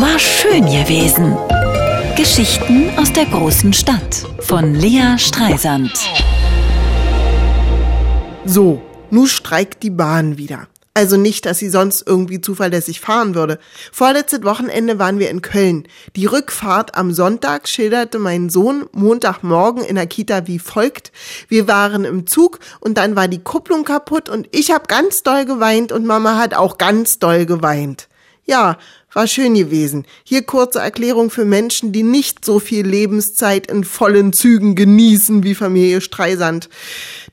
War schön gewesen. Geschichten aus der großen Stadt von Lea Streisand. So, nun streikt die Bahn wieder. Also nicht, dass sie sonst irgendwie zuverlässig fahren würde. Vorletztes Wochenende waren wir in Köln. Die Rückfahrt am Sonntag schilderte mein Sohn Montagmorgen in der Kita wie folgt. Wir waren im Zug und dann war die Kupplung kaputt und ich habe ganz doll geweint und Mama hat auch ganz doll geweint. Ja, war schön gewesen. Hier kurze Erklärung für Menschen, die nicht so viel Lebenszeit in vollen Zügen genießen wie Familie Streisand.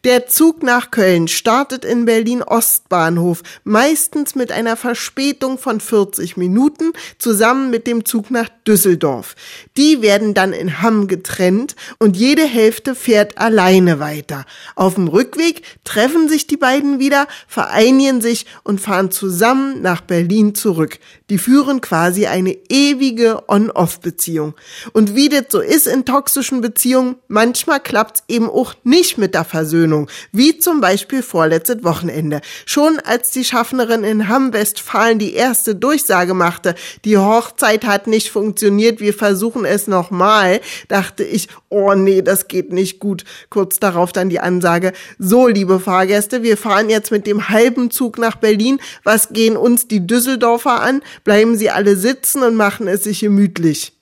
Der Zug nach Köln startet in Berlin Ostbahnhof, meistens mit einer Verspätung von 40 Minuten, zusammen mit dem Zug nach Düsseldorf. Die werden dann in Hamm getrennt und jede Hälfte fährt alleine weiter. Auf dem Rückweg treffen sich die beiden wieder, vereinigen sich und fahren zusammen nach Berlin zurück. Die führen quasi eine ewige On-Off-Beziehung. Und wie das so ist in toxischen Beziehungen, manchmal klappt's eben auch nicht mit der Versöhnung, wie zum Beispiel vorletztes Wochenende. Schon als die Schaffnerin in Hamm-Westfalen die erste Durchsage machte, die Hochzeit hat nicht funktioniert, wir versuchen es nochmal, dachte ich, oh nee, das geht nicht gut. Kurz darauf dann die Ansage, so liebe Fahrgäste, wir fahren jetzt mit dem halben Zug nach Berlin, was gehen uns die Düsseldorfer an? Bleiben Sie alle sitzen und machen es sich gemütlich.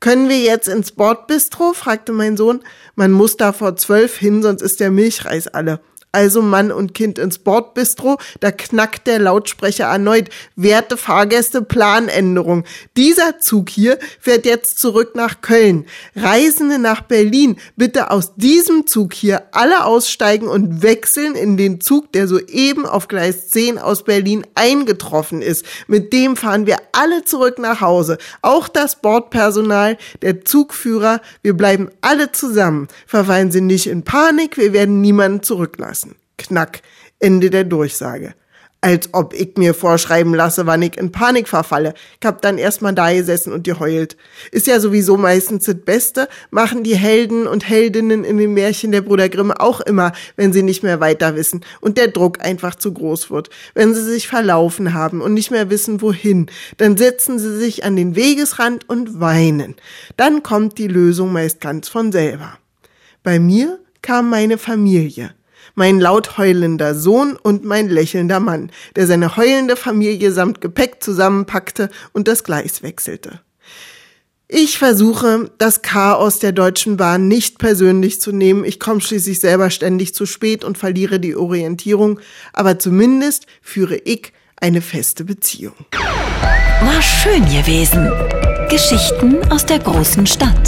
Können wir jetzt ins Bordbistro? fragte mein Sohn. Man muss da vor zwölf hin, sonst ist der Milchreis alle also Mann und Kind ins Bordbistro, da knackt der Lautsprecher erneut. Werte Fahrgäste, Planänderung. Dieser Zug hier fährt jetzt zurück nach Köln. Reisende nach Berlin, bitte aus diesem Zug hier alle aussteigen und wechseln in den Zug, der soeben auf Gleis 10 aus Berlin eingetroffen ist. Mit dem fahren wir alle zurück nach Hause. Auch das Bordpersonal, der Zugführer, wir bleiben alle zusammen. Verfallen Sie nicht in Panik, wir werden niemanden zurücklassen. Knack. Ende der Durchsage. Als ob ich mir vorschreiben lasse, wann ich in Panik verfalle. Ich hab dann erstmal da gesessen und geheult. Ist ja sowieso meistens das Beste, machen die Helden und Heldinnen in den Märchen der Bruder Grimm auch immer, wenn sie nicht mehr weiter wissen und der Druck einfach zu groß wird. Wenn sie sich verlaufen haben und nicht mehr wissen, wohin, dann setzen sie sich an den Wegesrand und weinen. Dann kommt die Lösung meist ganz von selber. Bei mir kam meine Familie mein laut heulender Sohn und mein lächelnder Mann, der seine heulende Familie samt Gepäck zusammenpackte und das Gleis wechselte. Ich versuche, das Chaos der Deutschen Bahn nicht persönlich zu nehmen. Ich komme schließlich selber ständig zu spät und verliere die Orientierung, aber zumindest führe ich eine feste Beziehung. War schön gewesen. Geschichten aus der großen Stadt